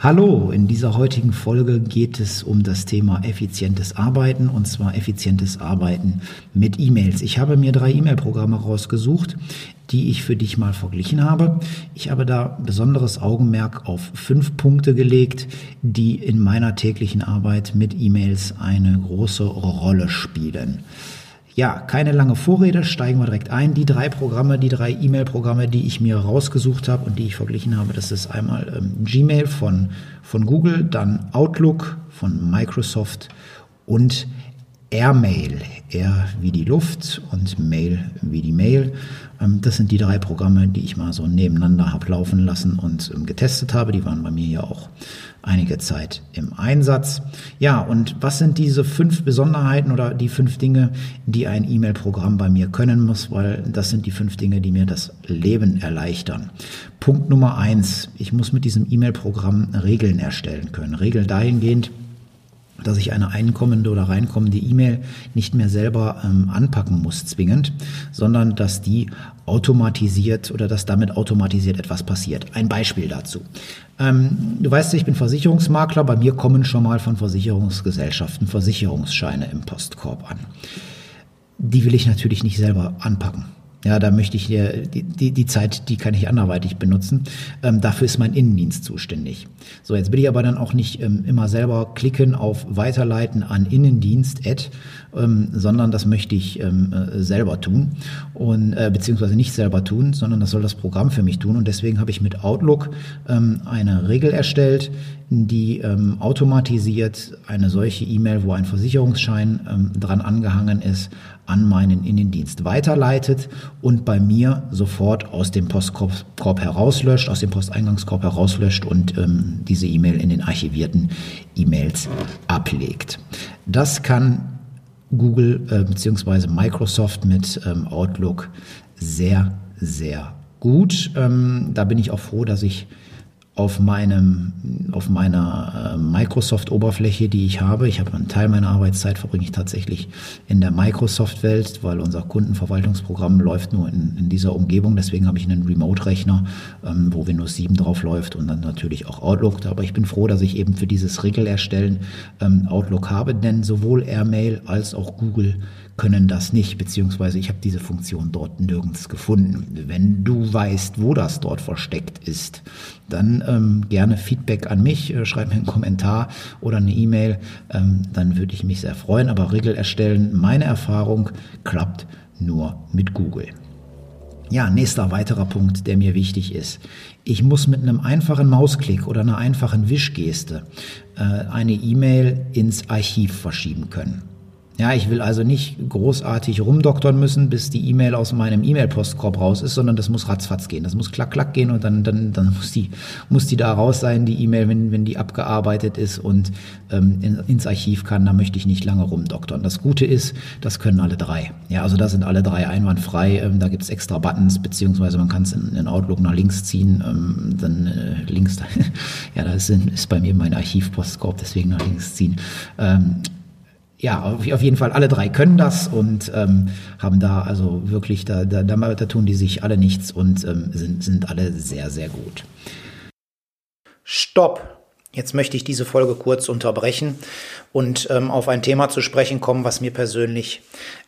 Hallo, in dieser heutigen Folge geht es um das Thema effizientes Arbeiten und zwar effizientes Arbeiten mit E-Mails. Ich habe mir drei E-Mail-Programme rausgesucht, die ich für dich mal verglichen habe. Ich habe da besonderes Augenmerk auf fünf Punkte gelegt, die in meiner täglichen Arbeit mit E-Mails eine große Rolle spielen. Ja, keine lange Vorrede, steigen wir direkt ein. Die drei Programme, die drei E-Mail-Programme, die ich mir rausgesucht habe und die ich verglichen habe, das ist einmal ähm, Gmail von, von Google, dann Outlook von Microsoft und Airmail. Air wie die Luft und Mail wie die Mail. Ähm, das sind die drei Programme, die ich mal so nebeneinander habe laufen lassen und ähm, getestet habe. Die waren bei mir ja auch einige Zeit im Einsatz. Ja, und was sind diese fünf Besonderheiten oder die fünf Dinge, die ein E-Mail-Programm bei mir können muss, weil das sind die fünf Dinge, die mir das Leben erleichtern. Punkt Nummer eins, ich muss mit diesem E-Mail-Programm Regeln erstellen können. Regeln dahingehend, dass ich eine einkommende oder reinkommende E-Mail nicht mehr selber ähm, anpacken muss zwingend, sondern dass die automatisiert oder dass damit automatisiert etwas passiert. Ein Beispiel dazu. Ähm, du weißt, ich bin Versicherungsmakler. Bei mir kommen schon mal von Versicherungsgesellschaften Versicherungsscheine im Postkorb an. Die will ich natürlich nicht selber anpacken. Ja, da möchte ich die, die, die Zeit, die kann ich anderweitig benutzen. Ähm, dafür ist mein Innendienst zuständig. So, jetzt will ich aber dann auch nicht ähm, immer selber klicken auf Weiterleiten an Innendienst, Ad, ähm, sondern das möchte ich ähm, äh, selber tun und äh, beziehungsweise nicht selber tun, sondern das soll das Programm für mich tun. Und deswegen habe ich mit Outlook ähm, eine Regel erstellt, die ähm, automatisiert eine solche E-Mail, wo ein Versicherungsschein ähm, dran angehangen ist, an meinen Innendienst weiterleitet und bei mir sofort aus dem Postkorb herauslöscht, aus dem Posteingangskorb herauslöscht und ähm, diese E-Mail in den archivierten E-Mails ablegt. Das kann Google äh, bzw. Microsoft mit ähm, Outlook sehr, sehr gut. Ähm, da bin ich auch froh, dass ich auf meinem, auf meiner äh, Microsoft-Oberfläche, die ich habe. Ich habe einen Teil meiner Arbeitszeit verbringe ich tatsächlich in der Microsoft-Welt, weil unser Kundenverwaltungsprogramm läuft nur in, in dieser Umgebung. Deswegen habe ich einen Remote-Rechner, ähm, wo Windows 7 drauf läuft und dann natürlich auch Outlook. Aber ich bin froh, dass ich eben für dieses Regel-Erstellen ähm, Outlook habe, denn sowohl Airmail als auch Google können das nicht, beziehungsweise ich habe diese Funktion dort nirgends gefunden. Wenn du weißt, wo das dort versteckt ist, dann ähm, gerne Feedback an mich, äh, schreib mir einen Kommentar oder eine E-Mail, ähm, dann würde ich mich sehr freuen. Aber Regel erstellen, meine Erfahrung klappt nur mit Google. Ja, nächster weiterer Punkt, der mir wichtig ist. Ich muss mit einem einfachen Mausklick oder einer einfachen Wischgeste äh, eine E-Mail ins Archiv verschieben können. Ja, ich will also nicht großartig rumdoktern müssen, bis die E-Mail aus meinem E-Mail-Postkorb raus ist, sondern das muss ratzfatz gehen. Das muss klack, klack gehen und dann, dann, dann muss die, muss die da raus sein, die E-Mail, wenn, wenn die abgearbeitet ist und ähm, in, ins Archiv kann. Da möchte ich nicht lange rumdoktern. Das Gute ist, das können alle drei. Ja, also da sind alle drei einwandfrei. Ähm, da gibt's extra Buttons, beziehungsweise man kann es in, in, Outlook nach links ziehen. Ähm, dann äh, links, ja, da ist, ist bei mir mein Archivpostkorb, deswegen nach links ziehen. Ähm, ja, auf, jeden Fall alle drei können das und ähm, haben da also wirklich, da, da, da, tun die sich alle nichts und ähm, sind, sind alle sehr, sehr gut. Stopp! Jetzt möchte ich diese Folge kurz unterbrechen und ähm, auf ein Thema zu sprechen kommen, was mir persönlich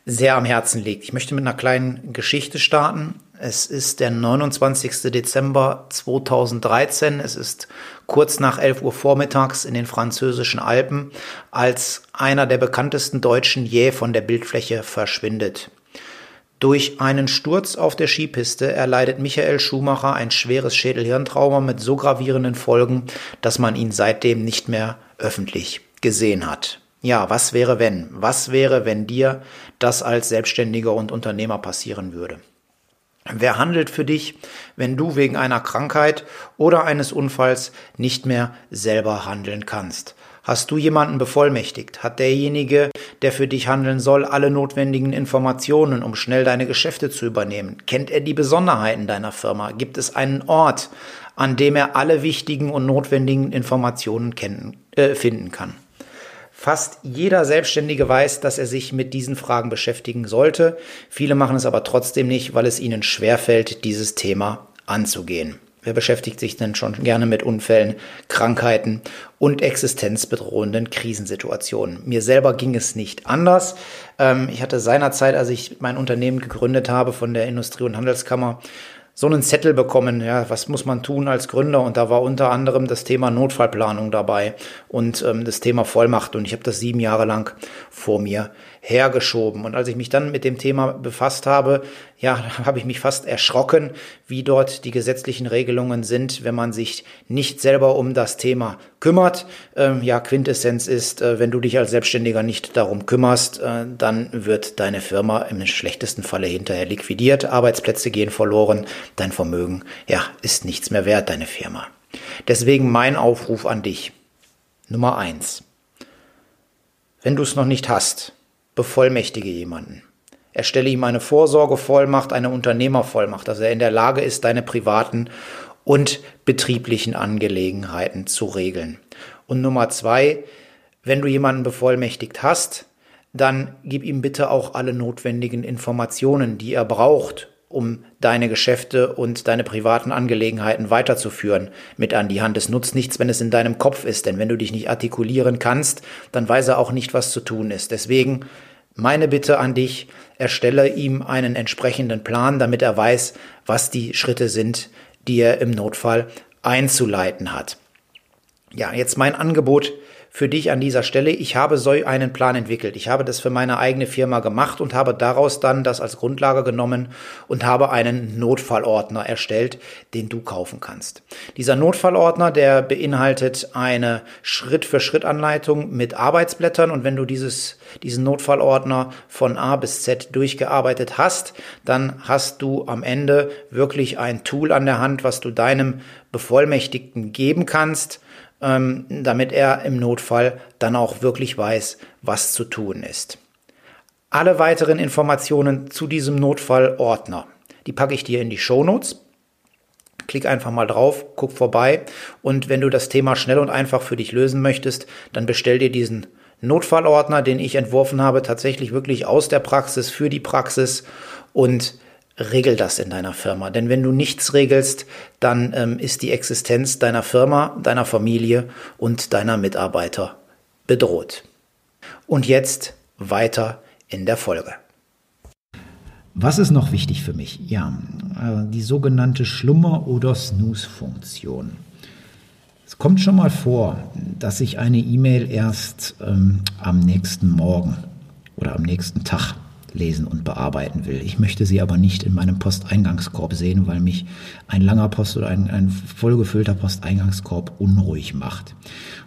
sehr am Herzen liegt. Ich möchte mit einer kleinen Geschichte starten. Es ist der 29. Dezember 2013. Es ist kurz nach 11 Uhr vormittags in den französischen Alpen, als einer der bekanntesten Deutschen je von der Bildfläche verschwindet. Durch einen Sturz auf der Skipiste erleidet Michael Schumacher ein schweres Schädelhirntrauma mit so gravierenden Folgen, dass man ihn seitdem nicht mehr öffentlich gesehen hat. Ja, was wäre wenn? Was wäre, wenn dir das als Selbstständiger und Unternehmer passieren würde? Wer handelt für dich, wenn du wegen einer Krankheit oder eines Unfalls nicht mehr selber handeln kannst? Hast du jemanden bevollmächtigt? Hat derjenige, der für dich handeln soll, alle notwendigen Informationen, um schnell deine Geschäfte zu übernehmen? Kennt er die Besonderheiten deiner Firma? Gibt es einen Ort, an dem er alle wichtigen und notwendigen Informationen kennen, äh, finden kann? Fast jeder Selbstständige weiß, dass er sich mit diesen Fragen beschäftigen sollte. Viele machen es aber trotzdem nicht, weil es ihnen schwerfällt, dieses Thema anzugehen. Wer beschäftigt sich denn schon gerne mit Unfällen, Krankheiten und existenzbedrohenden Krisensituationen? Mir selber ging es nicht anders. Ähm, ich hatte seinerzeit, als ich mein Unternehmen gegründet habe von der Industrie- und Handelskammer, so einen Zettel bekommen, ja, was muss man tun als Gründer? Und da war unter anderem das Thema Notfallplanung dabei und ähm, das Thema Vollmacht. Und ich habe das sieben Jahre lang vor mir hergeschoben. Und als ich mich dann mit dem Thema befasst habe, ja, habe ich mich fast erschrocken, wie dort die gesetzlichen Regelungen sind, wenn man sich nicht selber um das Thema kümmert. Ähm, ja, Quintessenz ist, äh, wenn du dich als Selbstständiger nicht darum kümmerst, äh, dann wird deine Firma im schlechtesten Falle hinterher liquidiert, Arbeitsplätze gehen verloren, dein Vermögen, ja, ist nichts mehr wert, deine Firma. Deswegen mein Aufruf an dich. Nummer eins. Wenn du es noch nicht hast, bevollmächtige jemanden. Erstelle ihm eine Vorsorgevollmacht, eine Unternehmervollmacht, dass er in der Lage ist, deine privaten und betrieblichen Angelegenheiten zu regeln. Und Nummer zwei, wenn du jemanden bevollmächtigt hast, dann gib ihm bitte auch alle notwendigen Informationen, die er braucht, um deine Geschäfte und deine privaten Angelegenheiten weiterzuführen, mit an die Hand. Es nutzt nichts, wenn es in deinem Kopf ist, denn wenn du dich nicht artikulieren kannst, dann weiß er auch nicht, was zu tun ist. Deswegen meine Bitte an dich, erstelle ihm einen entsprechenden Plan, damit er weiß, was die Schritte sind, die er im Notfall einzuleiten hat. Ja, jetzt mein Angebot für dich an dieser Stelle. Ich habe so einen Plan entwickelt. Ich habe das für meine eigene Firma gemacht und habe daraus dann das als Grundlage genommen und habe einen Notfallordner erstellt, den du kaufen kannst. Dieser Notfallordner, der beinhaltet eine Schritt-für-Schritt-Anleitung mit Arbeitsblättern und wenn du dieses, diesen Notfallordner von A bis Z durchgearbeitet hast, dann hast du am Ende wirklich ein Tool an der Hand, was du deinem Bevollmächtigten geben kannst, ähm, damit er im Notfall dann auch wirklich weiß, was zu tun ist. Alle weiteren Informationen zu diesem Notfallordner, die packe ich dir in die Shownotes. Klick einfach mal drauf, guck vorbei und wenn du das Thema schnell und einfach für dich lösen möchtest, dann bestell dir diesen Notfallordner, den ich entworfen habe, tatsächlich wirklich aus der Praxis für die Praxis und regel das in deiner Firma. Denn wenn du nichts regelst, dann ähm, ist die Existenz deiner Firma, deiner Familie und deiner Mitarbeiter bedroht. Und jetzt weiter in der Folge. Was ist noch wichtig für mich? Ja, äh, die sogenannte Schlummer- oder Snooze-Funktion. Es kommt schon mal vor, dass ich eine E-Mail erst ähm, am nächsten Morgen oder am nächsten Tag lesen und bearbeiten will. Ich möchte sie aber nicht in meinem Posteingangskorb sehen, weil mich ein langer Post oder ein, ein vollgefüllter Posteingangskorb unruhig macht.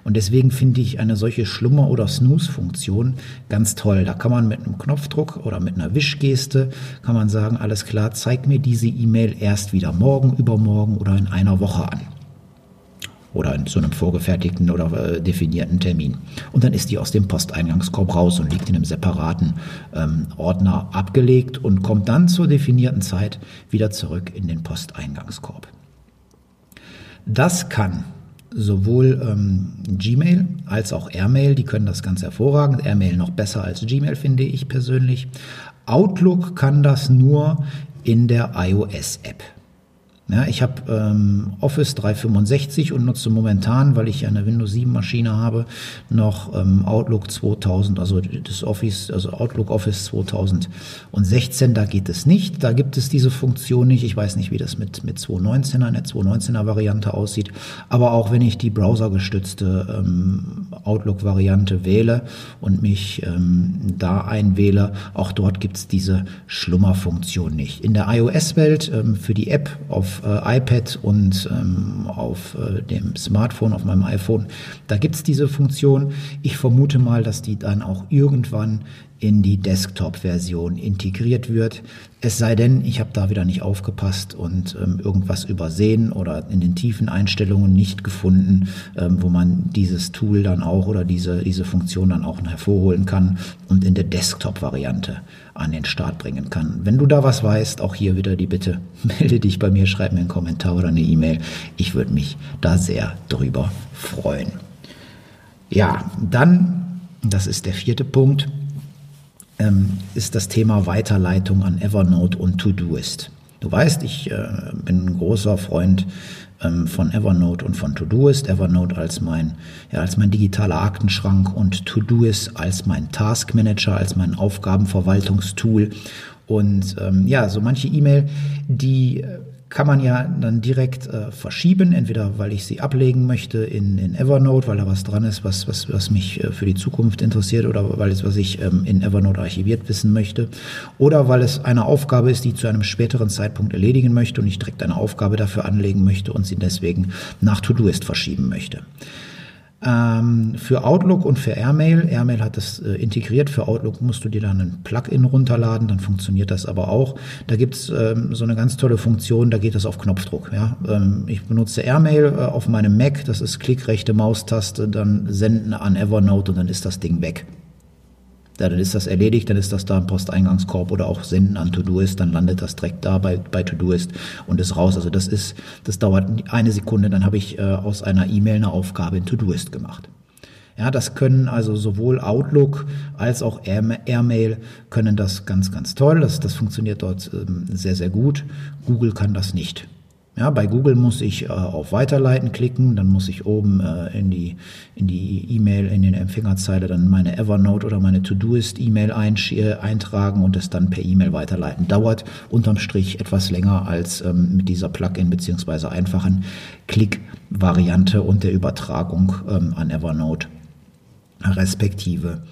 Und deswegen finde ich eine solche Schlummer- oder Snooze-Funktion ganz toll. Da kann man mit einem Knopfdruck oder mit einer Wischgeste kann man sagen, alles klar, zeig mir diese E-Mail erst wieder morgen, übermorgen oder in einer Woche an oder in so einem vorgefertigten oder äh, definierten Termin. Und dann ist die aus dem Posteingangskorb raus und liegt in einem separaten ähm, Ordner abgelegt und kommt dann zur definierten Zeit wieder zurück in den Posteingangskorb. Das kann sowohl ähm, Gmail als auch Airmail, die können das ganz hervorragend. Airmail noch besser als Gmail, finde ich persönlich. Outlook kann das nur in der iOS-App. Ja, ich habe ähm, Office 365 und nutze momentan, weil ich eine Windows 7 Maschine habe, noch ähm, Outlook 2000, also das Office, also Outlook Office 2016. Da geht es nicht. Da gibt es diese Funktion nicht. Ich weiß nicht, wie das mit mit 219er, der 219er Variante aussieht. Aber auch wenn ich die browsergestützte ähm, Outlook Variante wähle und mich ähm, da einwähle, auch dort gibt es diese Schlummerfunktion nicht. In der iOS Welt ähm, für die App auf auf äh, iPad und ähm, auf äh, dem Smartphone, auf meinem iPhone. Da gibt's diese Funktion. Ich vermute mal, dass die dann auch irgendwann in die Desktop-Version integriert wird. Es sei denn, ich habe da wieder nicht aufgepasst und ähm, irgendwas übersehen oder in den tiefen Einstellungen nicht gefunden, ähm, wo man dieses Tool dann auch oder diese, diese Funktion dann auch hervorholen kann und in der Desktop-Variante an den Start bringen kann. Wenn du da was weißt, auch hier wieder die Bitte, melde dich bei mir, schreib mir einen Kommentar oder eine E-Mail. Ich würde mich da sehr drüber freuen. Ja, dann, das ist der vierte Punkt, ähm, ist das Thema Weiterleitung an Evernote und Todoist. Du weißt, ich äh, bin ein großer Freund ähm, von Evernote und von Todoist. Evernote als mein, ja, als mein digitaler Aktenschrank und Todoist als mein Taskmanager, als mein Aufgabenverwaltungstool. Und ähm, ja, so manche E-Mail, die äh, kann man ja dann direkt äh, verschieben, entweder weil ich sie ablegen möchte in, in Evernote, weil da was dran ist, was, was, was mich äh, für die Zukunft interessiert oder weil es, was ich ähm, in Evernote archiviert wissen möchte, oder weil es eine Aufgabe ist, die ich zu einem späteren Zeitpunkt erledigen möchte und ich direkt eine Aufgabe dafür anlegen möchte und sie deswegen nach Todoist verschieben möchte. Ähm, für Outlook und für Airmail, Airmail hat das äh, integriert, für Outlook musst du dir dann ein Plugin runterladen, dann funktioniert das aber auch. Da gibt's ähm, so eine ganz tolle Funktion, da geht das auf Knopfdruck. Ja? Ähm, ich benutze Airmail äh, auf meinem Mac, das ist Klick, rechte Maustaste, dann senden an Evernote und dann ist das Ding weg. Ja, dann ist das erledigt, dann ist das da im Posteingangskorb oder auch senden an Todoist, dann landet das direkt da bei, bei Todoist und ist raus. Also das ist, das dauert eine Sekunde, dann habe ich äh, aus einer E-Mail eine Aufgabe in Todoist gemacht. Ja, das können also sowohl Outlook als auch Airmail können das ganz, ganz toll. Das, das funktioniert dort ähm, sehr, sehr gut. Google kann das nicht. Ja, bei Google muss ich äh, auf Weiterleiten klicken, dann muss ich oben äh, in die in die E-Mail in den Empfängerzeile dann meine Evernote oder meine To-Doist E-Mail äh, eintragen und es dann per E-Mail weiterleiten. Dauert unterm Strich etwas länger als ähm, mit dieser Plugin beziehungsweise einfachen Klick-Variante und der Übertragung ähm, an Evernote respektive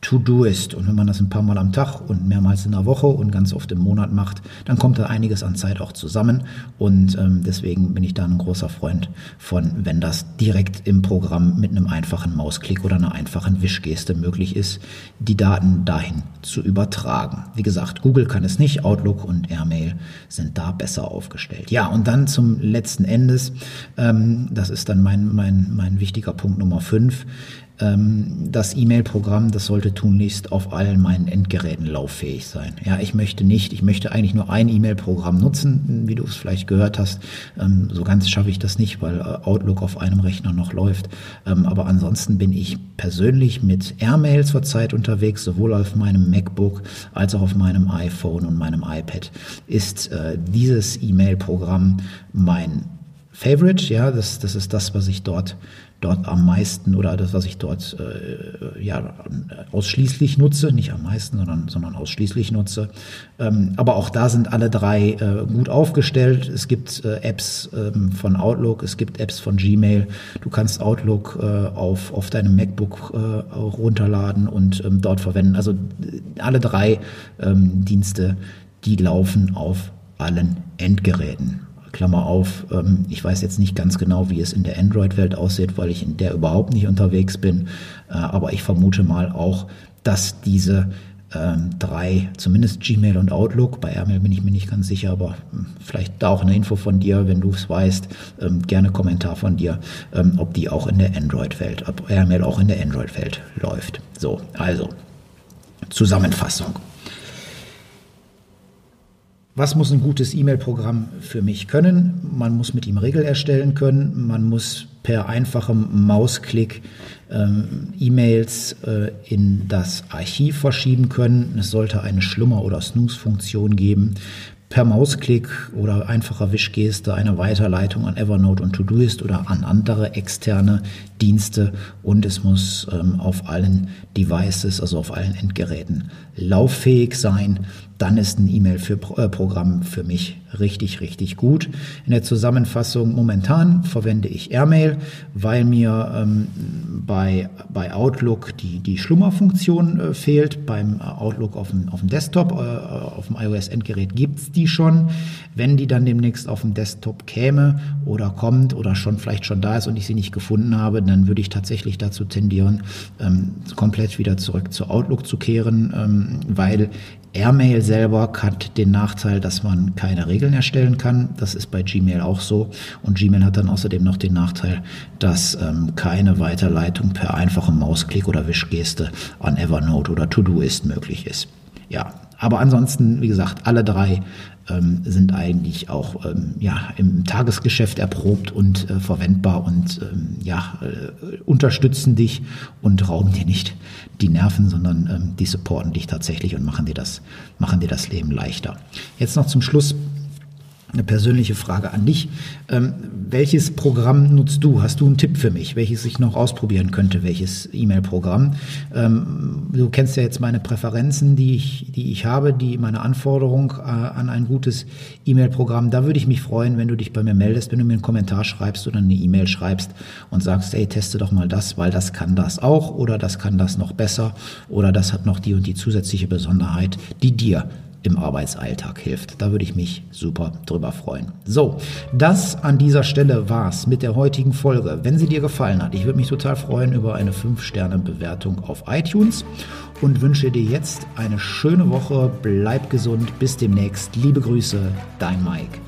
To-Do-Ist. Und wenn man das ein paar Mal am Tag und mehrmals in der Woche und ganz oft im Monat macht, dann kommt da einiges an Zeit auch zusammen. Und ähm, deswegen bin ich da ein großer Freund von, wenn das direkt im Programm mit einem einfachen Mausklick oder einer einfachen Wischgeste möglich ist, die Daten dahin zu übertragen. Wie gesagt, Google kann es nicht, Outlook und Airmail sind da besser aufgestellt. Ja, und dann zum letzten Endes, ähm, das ist dann mein, mein, mein wichtiger Punkt Nummer fünf das E-Mail-Programm, das sollte tunlichst auf allen meinen Endgeräten lauffähig sein. Ja, ich möchte nicht, ich möchte eigentlich nur ein E-Mail-Programm nutzen, wie du es vielleicht gehört hast. Ähm, so ganz schaffe ich das nicht, weil äh, Outlook auf einem Rechner noch läuft. Ähm, aber ansonsten bin ich persönlich mit Airmail zurzeit unterwegs, sowohl auf meinem MacBook als auch auf meinem iPhone und meinem iPad. Ist äh, dieses E-Mail-Programm mein Favorite, ja, das, das ist das, was ich dort dort am meisten oder das, was ich dort äh, ja ausschließlich nutze, nicht am meisten, sondern, sondern ausschließlich nutze. Ähm, aber auch da sind alle drei äh, gut aufgestellt. Es gibt äh, Apps ähm, von Outlook, es gibt Apps von Gmail. Du kannst Outlook äh, auf, auf deinem MacBook äh, runterladen und ähm, dort verwenden. Also äh, alle drei ähm, Dienste, die laufen auf allen Endgeräten. Klammer auf, ähm, ich weiß jetzt nicht ganz genau, wie es in der Android-Welt aussieht, weil ich in der überhaupt nicht unterwegs bin. Äh, aber ich vermute mal auch, dass diese ähm, drei, zumindest Gmail und Outlook, bei Airmail bin ich mir nicht ganz sicher, aber hm, vielleicht da auch eine Info von dir, wenn du es weißt, ähm, gerne Kommentar von dir, ob die auch in der Android-Welt, ob Airmail auch in der Android-Welt läuft. So, also Zusammenfassung. Was muss ein gutes E-Mail-Programm für mich können? Man muss mit ihm Regeln erstellen können. Man muss per einfachem Mausklick ähm, E-Mails äh, in das Archiv verschieben können. Es sollte eine Schlummer- oder Snooze-Funktion geben. Per Mausklick oder einfacher Wischgeste eine Weiterleitung an Evernote und Todoist oder an andere externe Dienste und es muss ähm, auf allen Devices, also auf allen Endgeräten lauffähig sein. Dann ist ein E-Mail-Programm für, äh, für mich richtig, richtig gut. In der Zusammenfassung momentan verwende ich Airmail, weil mir ähm, bei, bei Outlook die, die Schlummerfunktion äh, fehlt. Beim Outlook auf dem, auf dem Desktop, äh, auf dem iOS-Endgerät gibt's die schon. Wenn die dann demnächst auf dem Desktop käme oder kommt oder schon vielleicht schon da ist und ich sie nicht gefunden habe, dann würde ich tatsächlich dazu tendieren, ähm, komplett wieder zurück zu Outlook zu kehren, ähm, weil Airmail selber hat den Nachteil, dass man keine Regeln erstellen kann. Das ist bei Gmail auch so. Und Gmail hat dann außerdem noch den Nachteil, dass ähm, keine Weiterleitung per einfachem Mausklick oder Wischgeste an Evernote oder Todoist möglich ist. Ja, aber ansonsten, wie gesagt, alle drei ähm, sind eigentlich auch ähm, ja, im Tagesgeschäft erprobt und äh, verwendbar und ähm, ja, äh, unterstützen dich und rauben dir nicht die Nerven, sondern ähm, die supporten dich tatsächlich und machen dir das, machen dir das Leben leichter. Jetzt noch zum Schluss eine persönliche Frage an dich. Ähm, welches Programm nutzt du? Hast du einen Tipp für mich, welches ich noch ausprobieren könnte? Welches E-Mail-Programm? Ähm, du kennst ja jetzt meine Präferenzen, die ich, die ich habe, die meine Anforderung äh, an ein gutes E-Mail-Programm. Da würde ich mich freuen, wenn du dich bei mir meldest, wenn du mir einen Kommentar schreibst oder eine E-Mail schreibst und sagst, hey, teste doch mal das, weil das kann das auch oder das kann das noch besser oder das hat noch die und die zusätzliche Besonderheit, die dir im Arbeitsalltag hilft. Da würde ich mich super drüber freuen. So, das an dieser Stelle war's mit der heutigen Folge. Wenn sie dir gefallen hat, ich würde mich total freuen über eine 5-Sterne-Bewertung auf iTunes und wünsche dir jetzt eine schöne Woche. Bleib gesund. Bis demnächst. Liebe Grüße, dein Mike.